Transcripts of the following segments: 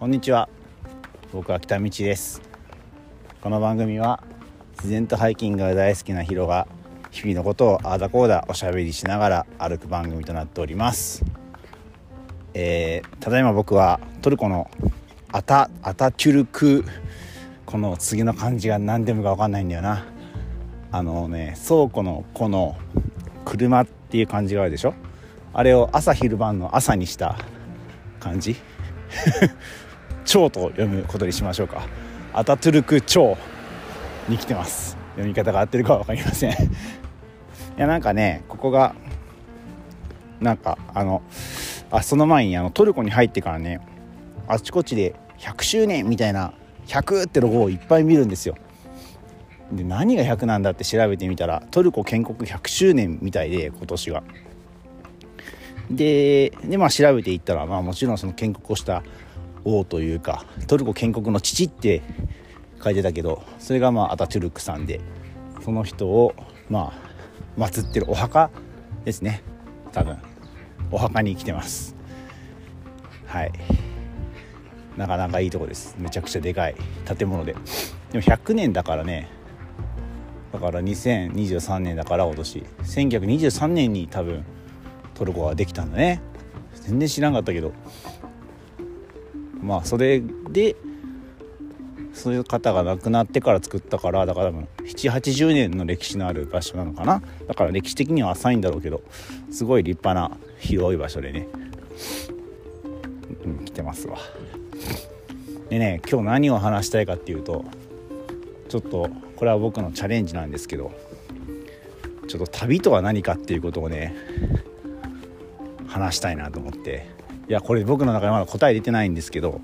こんにちは。僕は北道です。この番組は自然とハイキングが大好きなヒロが日々のことをあだこーだおしゃべりしながら歩く番組となっております。えー、ただいま僕はトルコのアタアタチュルクこの次の漢字が何でもか分かんないんだよな。あのね倉庫のこの車っていう漢字があるでしょ？あれを朝昼晩の朝にした漢字？蝶と読むことにしましょうか。アタトゥルク蝶に来てます。読み方が合ってるかは分かりません。いやなんかねここがなんかあのあその前にあのトルコに入ってからねあちこちで100周年みたいな100ってロゴをいっぱい見るんですよ。で何が100なんだって調べてみたらトルコ建国100周年みたいで今年はででまあ調べていったらまあもちろんその建国をした王というかトルコ建国の父って書いてたけどそれがまあアタチュルクさんでその人をまあ祀ってるお墓ですね。多分。お墓に来てます。はい。なかなかいいとこです。めちゃくちゃでかい建物で。でも100年だからね。だから2023年だから今年。1923年に多分トルコができたんだね。全然知らんかったけど。まあそれでそういう方が亡くなってから作ったからだから多分780年の歴史のある場所なのかな。だから歴史的には浅いんだろうけどすごい立派な広い場所でね、うん、来てますわ。でね今日何を話したいかっていうとちょっとこれは僕のチャレンジなんですけどちょっと旅とは何かっていうことをね話したいなと思って。いやこれ僕の中でまだ答え出てないんですけど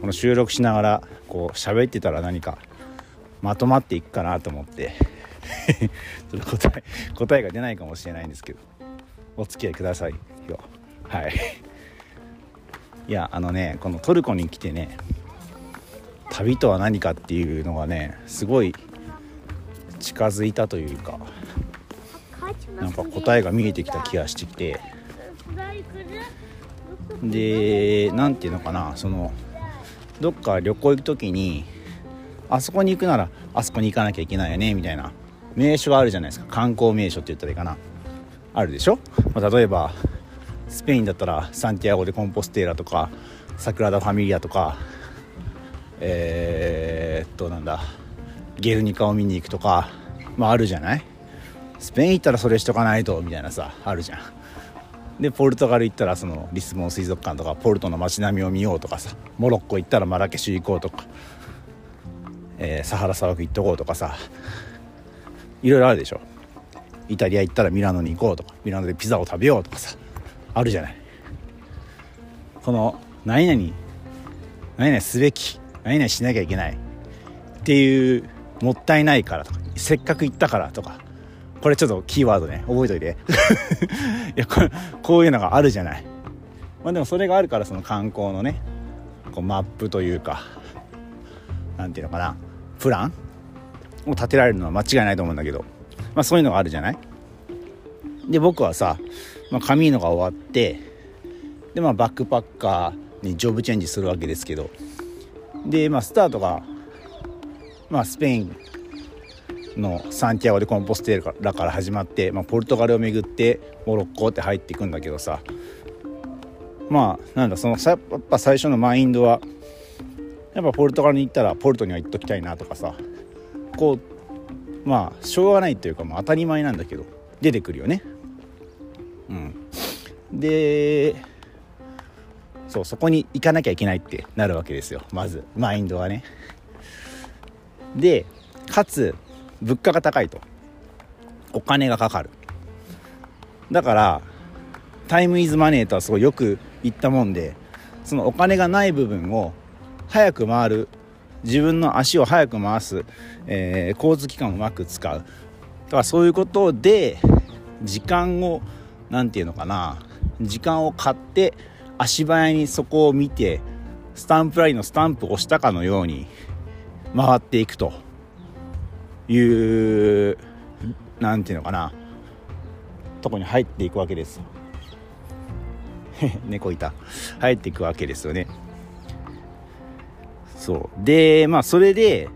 この収録しながらこう喋ってたら何かまとまっていくかなと思って ちょっと答え答えが出ないかもしれないんですけどお付き合いくださいよ。はい。いやあのねこのトルコに来てね旅とは何かっていうのがねすごい近づいたというかなんか答えが見えてきた気がしてきてで何て言うのかなそのどっか旅行行く時にあそこに行くならあそこに行かなきゃいけないよねみたいな名所があるじゃないですか。観光名所って言ったらいいかな。あるでしょ、まあ、例えばスペインだったらサンティアゴ・でコンポステーラとかサグラダ・ファミリアとかえー、っとなんだゲルニカを見に行くとかまああるじゃない？スペイン行ったらそれしとかないとみたいなさあるじゃん。でポルトガル行ったらそのリスボン水族館とかポルトの街並みを見ようとかさモロッコ行ったらマラケシュ行こうとか、えー、サハラ砂漠行っとこうとかさいろいろあるでしょ。イタリア行ったらミラノに行こうとかミラノでピザを食べようとかさあるじゃない。この何々何々すべき何々しなきゃいけないっていうもったいないからとかせっかく行ったからとかこれちょっとキーワードね覚えといて。いやこれこういうのがあるじゃない。まあでもそれがあるからその観光のねこうマップというか何ていうのかなプランを立てられるのは間違いないと思うんだけど。まあそういうのがあるじゃない。で僕はさ、まあ、カミーノが終わってでまあバックパッカーにジョブチェンジするわけですけど。でまあスタートがまあスペインのサンティアゴ・でコンポステーラから始まって、まあ、ポルトガルを巡ってモロッコって入っていくんだけどさまあなんだそのやっぱ最初のマインドはやっぱポルトガルに行ったらポルトには行っときたいなとかさこうまあしょうがないというか、まあ、当たり前なんだけど出てくるよね。うん、でそうそこに行かなきゃいけないってなるわけですよまずマインドはね。でかつ物価が高いと。お金がかかる。だからタイムイズマネーとはすごいよく言ったもんでそのお金がない部分を早く回る。自分の足を早く回す、えー、交通機関をうまく使う。だからそういうことで時間を何て言うのかな。時間を買って足早にそこを見てスタンプラリーのスタンプを押したかのように回っていくと。いう何ていうのかな。とこに入っていくわけです 猫いた。入っていくわけですよね。そう。でまあそれで、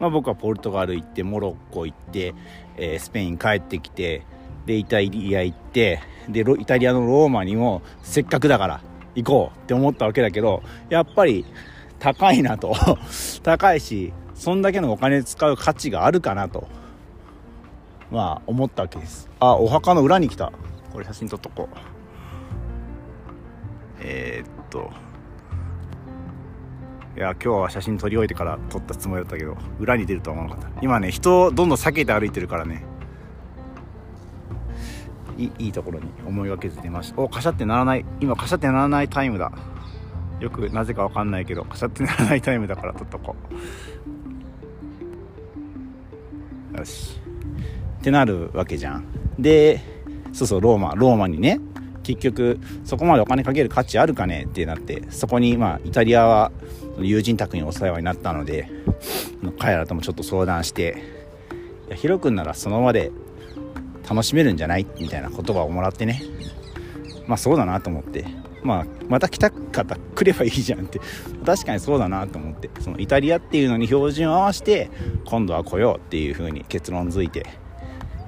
まあ、僕はポルトガル行ってモロッコ行って、えー、スペイン帰ってきてでイタリア行ってでイタリアのローマにもせっかくだから行こうって思ったわけだけどやっぱり高いなと。高いしそんだけのお金使う価値があるかなと。まあ思ったわけです。あお墓の裏に来た。これ写真撮っとこう。えー、っと。いや今日は写真撮り終えてから撮ったつもりだったけど裏に出るとは思わなかった。今ね人をどんどん避けて歩いてるからね。いいいところに思いがけず出ました。おカシャってならない。今カシャってならないタイムだ。よくなぜか分かんないけどカシャってならないタイムだから撮っとこう。よし。ってなるわけじゃん。でそうそうローマローマにね結局そこまでお金かける価値あるかねってなってそこにまあイタリアは友人宅にお世話になったので彼らともちょっと相談していやヒロ君ならその場で楽しめるんじゃない？みたいな言葉をもらってね。まあそうだなと思って。まあまた来た方来ればいいじゃんって。確かにそうだなと思って。そのイタリアっていうのに標準を合わせて今度は来ようっていう風に結論づいて。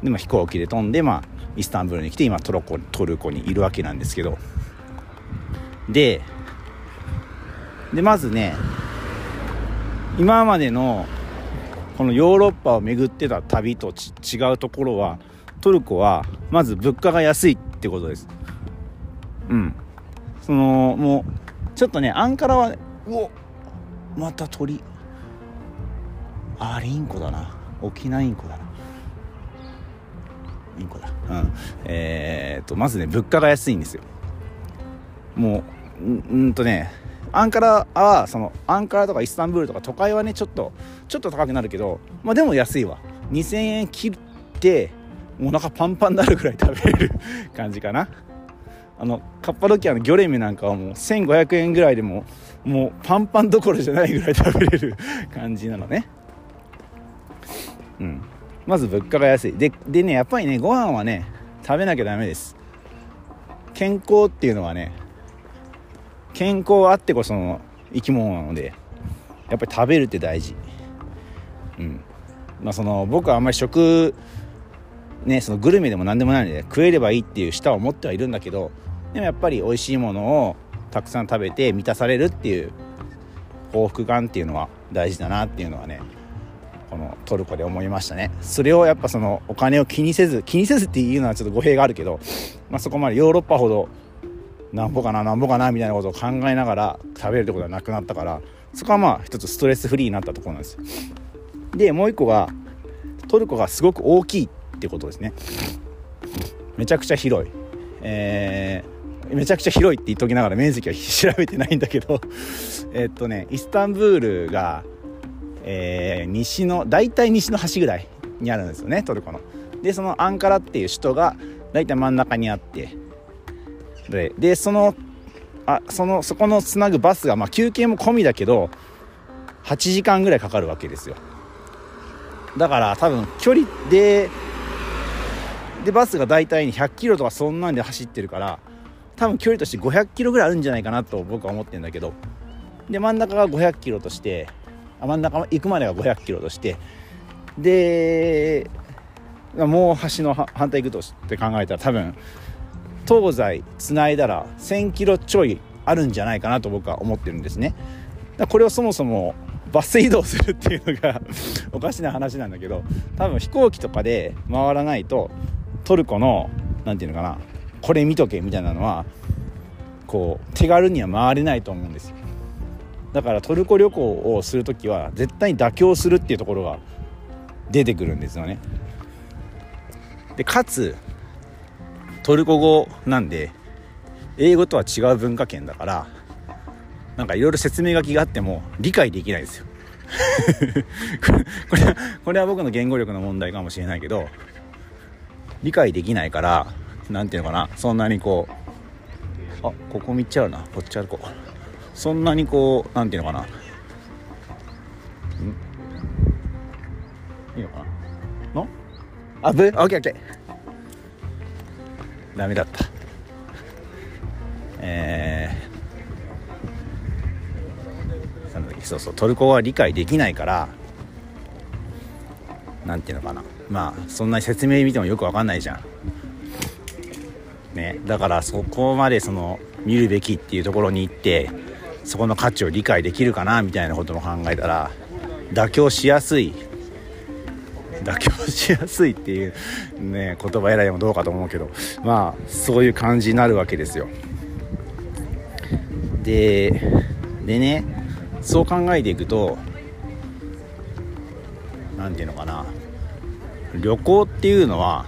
でも飛行機で飛んでまあイスタンブールに来て今トロコトルコにいるわけなんですけど。ででまずね今までのこのヨーロッパを巡ってた旅と違うところはトルコはまず物価が安いってことです。うん。そのもうちょっとねアンカラはうおまた鳥。あれインコだな。沖縄インコだな。インコだ。うん。えー、っとまずね物価が安いんですよ。もううんとねアンカラはそのアンカラとかイスタンブールとか都会はねちょっとちょっと高くなるけどまあでも安いわ。2000円切ってお腹パンパンになるぐらい食べれる感じかな。あのカッパドキアのギョレミなんかはもう1500円ぐらいでももうパンパンどころじゃないぐらい食べれる感じなのね。うん。まず物価が安い。ででねやっぱりねご飯はね食べなきゃダメです。健康っていうのはね健康あってこその生き物なのでやっぱり食べるって大事。うん。まあその僕はあんまり食ねそのグルメでも何でもないので食えればいいっていう舌を持ってはいるんだけどでもやっぱり美味しいものをたくさん食べて満たされるっていう幸福感っていうのは大事だなっていうのはねこのトルコで思いましたね。それをやっぱそのお金を気にせず気にせずっていうのはちょっと語弊があるけど、まあ、そこまでヨーロッパほどなんぼかななんぼかなみたいなことを考えながら食べるってことはなくなったからそこはまあ一つストレスフリーになったところなんですでもう一個がトルコがすごく大きいってことですね。めちゃくちゃ広い。えー、めちゃくちゃ広いって言っときながら面積は調べてないんだけど えっとねイスタンブールがえー、西の大体西の端ぐらいにあるんですよねトルコの。でそのアンカラっていう首都が大体真ん中にあって。ででそのあそのそこのつなぐバスが、まあ、休憩も込みだけど8時間ぐらいかかるわけですよ。だから多分距離ででバスが大体100キロとかそんなんで走ってるから多分距離として500キロぐらいあるんじゃないかなと僕は思ってるんだけど。で真ん中が500キロとして真ん中行くまでが500キロとして。でもう橋の反対行くとして考えたら多分東西つないだら1000キロちょいあるんじゃないかなと僕は思ってるんですね。これをそもそもバス移動するっていうのが おかしな話なんだけど多分飛行機とかで回らないとトルコの何て言うのかなこれ見とけみたいなのはこう手軽には回れないと思うんですよ。だからトルコ旅行をする時は絶対に妥協するっていうところが出てくるんですよね。でかつトルコ語なんで英語とは違う文化圏だからなんかいろいろ説明書きがあっても理解できないですよ。これはこれは僕の言語力の問題かもしれないけど理解できないから何ていうのかなそんなにこうあここ見ちゃうなこっち歩こ。うそんなにこう何ていうのかな。ん？いいのかな？の？あぶ？オッケーオッケー。ダメだった。えー、そうそうトルコ語は理解できないから何ていうのかな。まあそんな説明見てもよく分かんないじゃん。ね。だからそこまでその見るべきっていうところに行ってそこの価値を理解できるかなみたいなことも考えたら妥協しやすい妥協しやすいっていうね言葉選びもどうかと思うけどまあそういう感じになるわけですよ。ででねそう考えていくと何て言うのかな。旅行っていうのは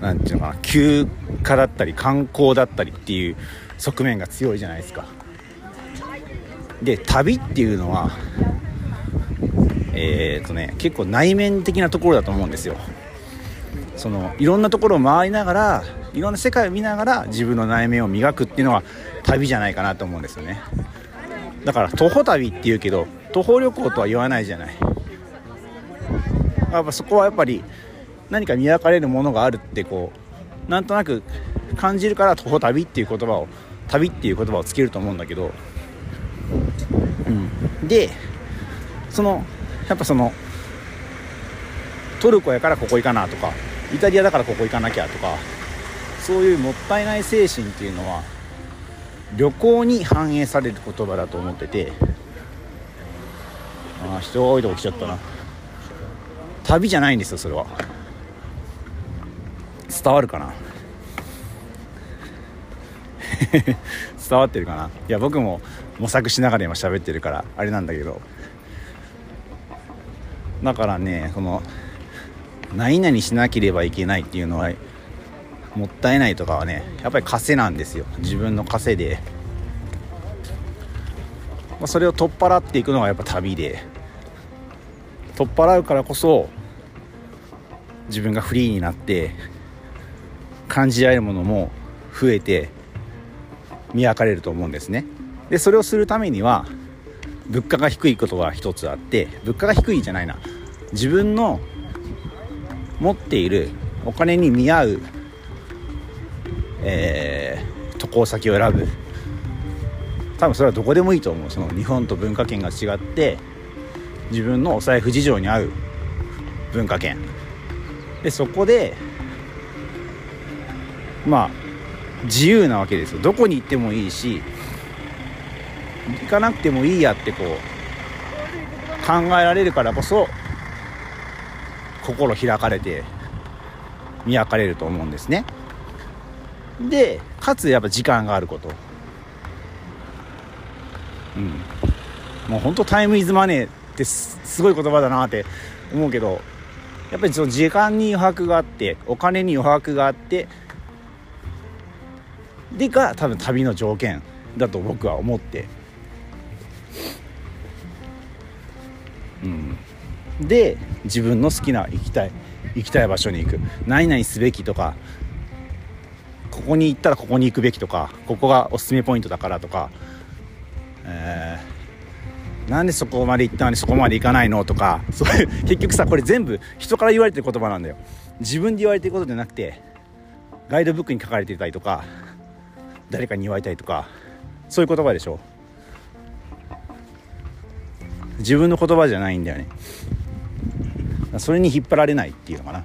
何て言うのかな休暇だったり観光だったりっていう側面が強いじゃないですか。で旅っていうのはえー、っとね結構内面的なところだと思うんですよ。そのいろんなところを回りながらいろんな世界を見ながら自分の内面を磨くっていうのは旅じゃないかなと思うんですよね。だから徒歩旅っていうけど徒歩旅行とは言わないじゃない。やっぱそこはやっぱり何か磨かれるものがあるってこうなんとなく感じるから徒歩旅っていう言葉を旅っていう言葉をつけると思うんだけど、うん、でそのやっぱそのトルコやからここ行かなとかイタリアだからここ行かなきゃとかそういうもったいない精神っていうのは旅行に反映される言葉だと思っててああ人が多いとこ来ちゃったな。旅じゃないんですよそれは。伝わるかな？伝わってるかな？いや僕も模索しながら今喋ってるからあれなんだけど。だからねこの何々しなければいけないっていうのはもったいないとかはねやっぱり枷なんですよ。自分の枷で、まあ、それを取っ払っていくのがやっぱ旅で。取っ払うからこそ自分がフリーになって感じられるものも増えて磨かれると思うんですね。でそれをするためには物価が低いことが一つあって物価が低いじゃないな。自分の持っているお金に見合う、えー、渡航先を選ぶ。多分それはどこでもいいと思う。その日本と文化圏が違って自分のお財布事情に合う文化圏。でそこでまあ自由なわけですよ。どこに行ってもいいし行かなくてもいいやってこう考えられるからこそ心開かれて磨かれると思うんですね。でかつやっぱ時間があること。うん。もう本当タイムイズマネーってすごい言葉だなって思うけどやっぱりその時間に余白があってお金に余白があってでが多分旅の条件だと僕は思って。うん。で自分の好きな行きたい行きたい場所に行く。何々すべきとかここに行ったらここに行くべきとかここがおすすめポイントだからとか、えー、なんでそこまで行ったのにそこまで行かないのとかそういう結局さこれ全部人から言われてる言葉なんだよ。自分で言われてることじゃなくてガイドブックに書かれていたりとか誰かに言われたりとかそういう言葉でしょ。自分の言葉じゃないんだよね。それに引っ張られないっていうのかな。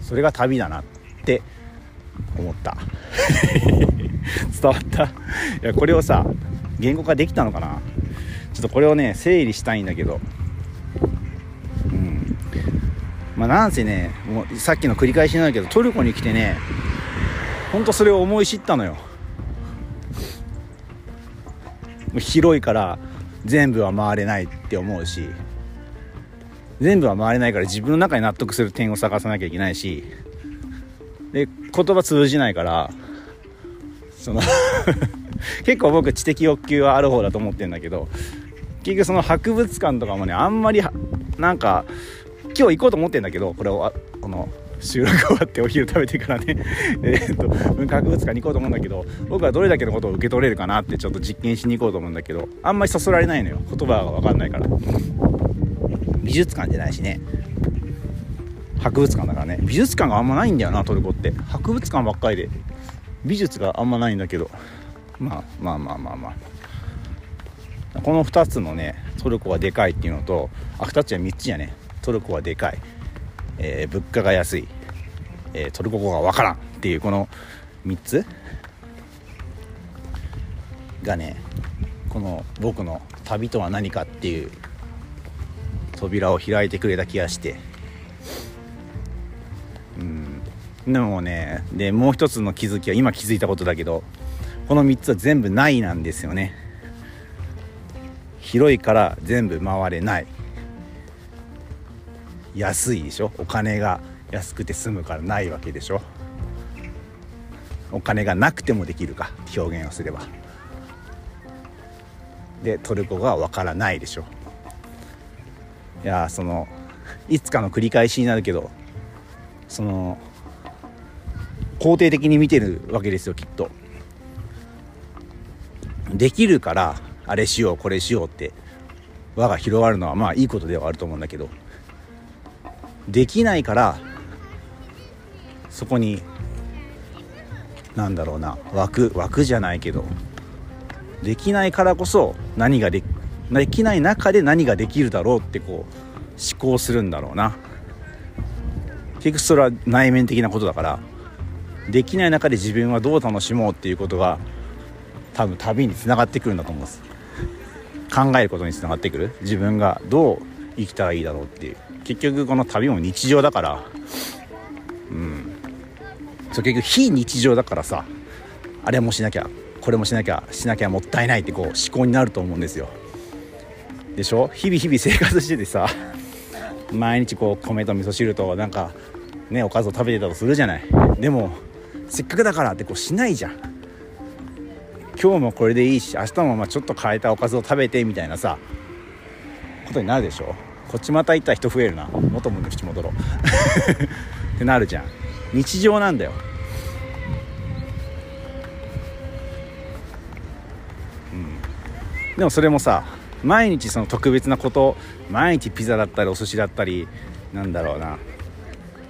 それが旅だなって思った。伝わった？いやこれをさ言語化できたのかな？ちょっとこれをね整理したいんだけど。うん。まあなんせねもうさっきの繰り返しなんだけどトルコに来てねほんとそれを思い知ったのよ。広いから全部は回れないって思うし全部は回れないから自分の中に納得する点を探さなきゃいけないしで言葉通じないからその 結構僕知的欲求はある方だと思ってるんだけど結局その博物館とかもねあんまりなんか今日行こうと思ってんだけどこれをこの収録終わってお昼食べてからね。えっと文化博物館に行こうと思うんだけど僕はどれだけのことを受け取れるかなってちょっと実験しに行こうと思うんだけどあんまりそそられないのよ。言葉が分かんないから。美術館じゃないしね。博物館だからね。美術館があんまないんだよなトルコって。博物館ばっかりで。美術があんまないんだけど。まあまあまあまあまあ。この2つのねトルコはでかいっていうのとあ2つや3つやね。トルコはでかい、えー、物価が安い、えー、トルコ語がわからんっていうこの3つがねこの僕の旅とは何かっていう扉を開いてくれた気がして。うん。でもねでもう一つの気づきは今気づいたことだけどこの3つは全部ないなんですよね。広いから全部回れない。安いでしょ？お金が安くて済むからないわけでしょ？お金がなくてもできるか？表現をすれば。でトルコがわからないでしょ？いやそのいつかの繰り返しになるけどその肯定的に見てるわけですよきっと。できるからあれしようこれしようって輪が広がるのはまあいいことではあると思うんだけどできないからそこになんだろうな枠枠じゃないけどできないからこそ何がでできない中で何ができるだろうってこう思考するんだろうな。結局それは内面的なことだからできない中で自分はどう楽しもうっていうことが多分旅につながってくるんだと思うんです。考えることにつながってくる？自分がどう生きたらいいだろうっていう。結局この旅も日常だから。うん。そう結局非日常だからさ。あれもしなきゃこれもしなきゃしなきゃもったいないってこう思考になると思うんですよ。でしょ？日々日々生活しててさ。毎日こう米と味噌汁となんかねおかずを食べてたとするじゃない。でもせっかくだからってこうしないじゃん。今日もこれでいいし明日もまあちょっと変えたおかずを食べてみたいなさことになるでしょ？こっちまた行ったら人増えるな。元も口戻ろう。ってなるじゃん。日常なんだよ。うん。でもそれもさ毎日その特別なこと毎日ピザだったりお寿司だったりなんだろうな。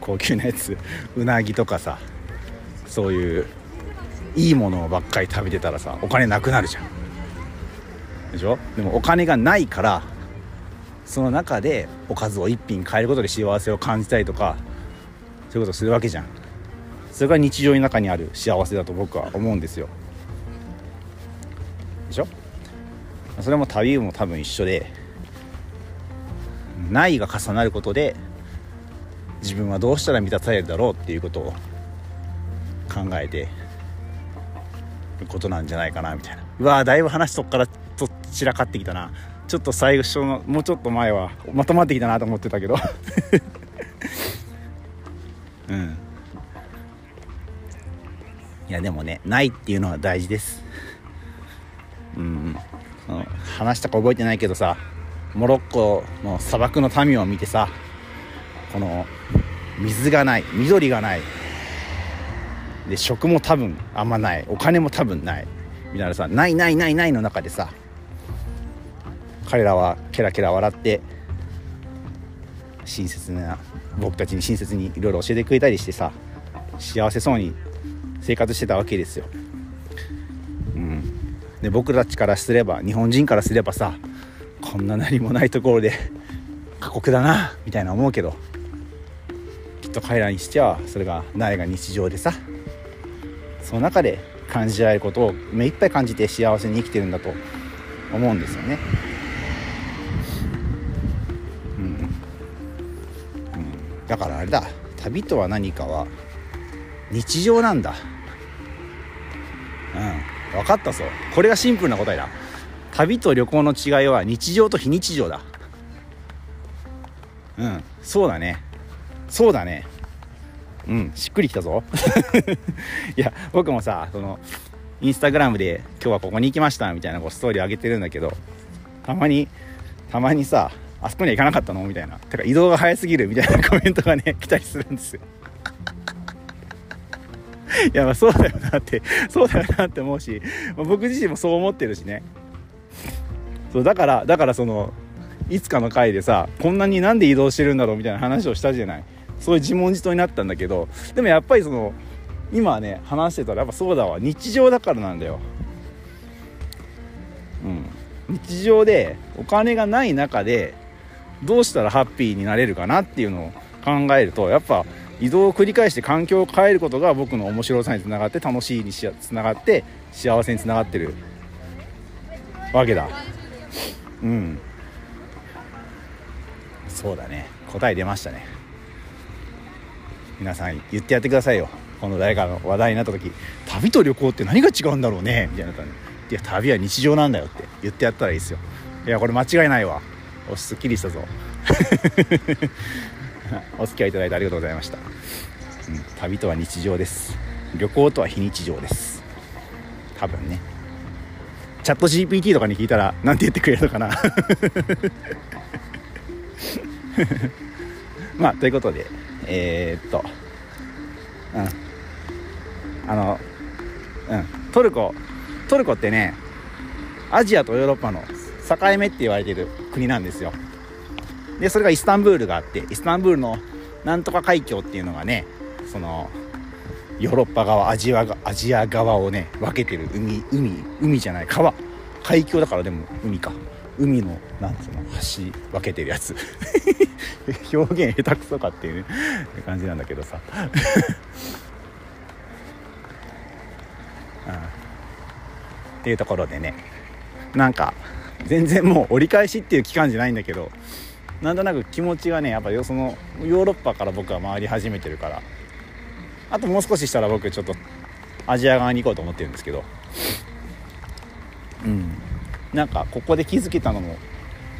高級なやつ。うなぎとかさそういういいものばっかり食べてたらさお金なくなるじゃん。でしょ？でもお金がないからその中でおかずを1品変えることで幸せを感じたりとかそういうことするわけじゃん。それが日常の中にある幸せだと僕は思うんですよ。でしょ？それも旅も多分一緒でないが重なることで自分はどうしたら満たされるだろうっていうことを考えてことなんじゃないかなみたいな。うわーだいぶ話そっからと散らかってきたな。ちょっと最初のもうちょっと前はまとまってきたなと思ってたけど。うん。いやでもねないっていうのは大事です。うん。話したか覚えてないけどさモロッコの砂漠の民を見てさこの水がない緑がないで食も多分あんまない。お金も多分ない。みたいなさないないないないの中でさ彼らはケラケラ笑って親切な僕たちに親切にいろいろ教えてくれたりしてさ幸せそうに生活してたわけですよ。うん、で僕たちからすれば日本人からすればさこんな何もないところで過酷だなみたいな思うけどきっと彼らにしてはそれが苗が日常でさその中で感じられることを目いっぱい感じて幸せに生きてるんだと思うんですよね。うん、うん、だからあれだ。旅とは何かは日常なんだ。うん、分かったぞ。これがシンプルな答えだ。旅と旅行の違いは日常と非日常だ。うん。そうだね。そうだね。うん。しっくりきたぞ。いや僕もさそのインスタグラムで今日はここに行きましたみたいなこうストーリー上げてるんだけどたまにたまにさあそこには行かなかったの？みたいな。てか移動が早すぎるみたいな コメントがね来たりするんですよ。い やまあそうだよなってそうだよなって思うし、まあ、僕自身もそう思ってるしね。そうだからだからそのいつかの回でさこんなになんで移動してるんだろうみたいな話をしたじゃない。そういう自問自答になったんだけどでもやっぱりその今ね話してたらやっぱそうだわ。日常だからなんだよ。うん。日常でお金がない中でどうしたらハッピーになれるかなっていうのを考えるとやっぱ移動を繰り返して環境を変えることが僕の面白さにつながって楽しいにつながって幸せにつながってる。わけだ。うん。そうだね。答え出ましたね。皆さん言ってやってくださいよ。この誰かの話題になった時旅と旅行って何が違うんだろうね？みたいな感じ。いや旅は日常なんだよって。言ってやったらいいですよ。いやこれ間違いないわ。おすっきりしたぞ。お付き合いいただいてありがとうございました、うん、旅とは日常です。旅行とは非日常です。多分ね。チャット GPT とかに聞いたら何て言ってくれるのかな。まあということでえー、っとうん。あのうん。トルコトルコってねアジアとヨーロッパの境目って言われてる国なんですよ。でそれがイスタンブールがあってイスタンブールのなんとか海峡っていうのがねそのヨーロッパ側アジアアジア側をね分けてる海海海じゃない川。海峡だからでも海か。海のなんつうの橋分けてるやつ。表現下手くそかっていう、ね、感じなんだけどさ。っていうところでねなんか全然もう折り返しっていう期間じゃないんだけどなんとなく気持ちがねやっぱそのヨーロッパから僕は回り始めてるから。あともう少ししたら僕ちょっとアジア側に行こうと思ってるんですけど。うん。なんかここで気づけたのも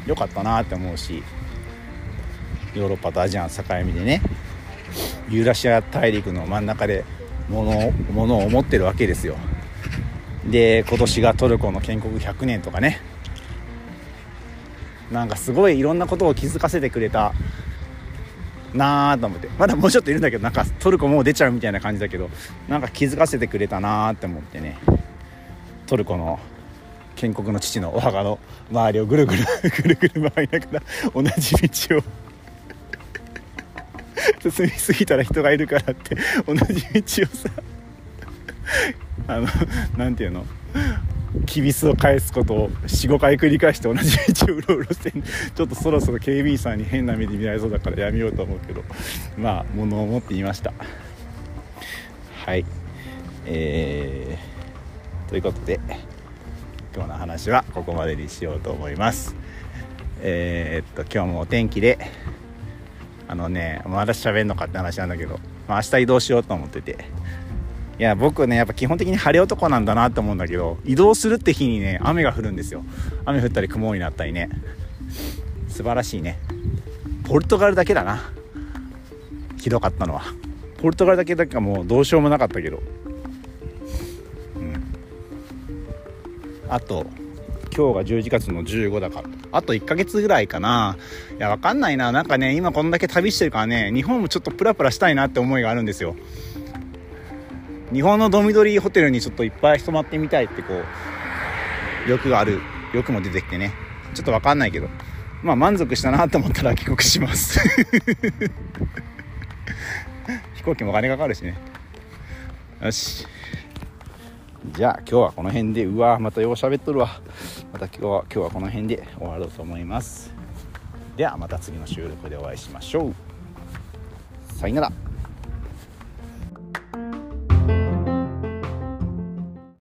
良かったなって思うしヨーロッパとアジアの境目でねユーラシア大陸の真ん中で物物を持ってるわけですよ。で今年がトルコの建国100年とかね。なんかすごいいろんなことを気づかせてくれたなーと思って。まだもうちょっといるんだけどなんかトルコもう出ちゃうみたいな感じだけどなんか気づかせてくれたなーって思ってね。トルコの建国の父のお墓の周りをぐるぐる ぐるぐる回りながら同じ道を 進みすぎたら人がいるからって同じ道をさ あの何ていうのきびすを返すことを45回繰り返して同じ道をうろうろしてちょっとそろそろ警備員さんに変な目で見られそうだからやめようと思うけどまあ物を持ってみました。はい。えー、ということで今日の話はここまでにしようと思います。えー、っと今日もお天気であのねまだ喋んのかって話なんだけど、まあ、明日移動しようと思ってて。いや僕ねやっぱ基本的に晴れ男なんだなって思うんだけど移動するって日にね雨が降るんですよ。雨降ったり雲になったりね。素晴らしいね。ポルトガルだけだな。ひどかったのは。ポルトガルだけだけはもうどうしようもなかったけど。あと今日が11月の15だか。らあと1ヶ月ぐらいかな。いやわかんないな。なんかね今こんだけ旅してるからね日本もちょっとプラプラしたいなって思いがあるんですよ。日本のドミドリーホテルにちょっといっぱい泊まってみたいってこう欲がある欲も出てきてね。ちょっとわかんないけど。まあ満足したなと思ったら 帰国します。飛行機もお金かかるしね。よし。じゃあ今日はこの辺で。うわまたよう喋っとるわ。また今日は今日はこの辺で終わろうと思います。ではまた次の収録でお会いしましょう。さよなら。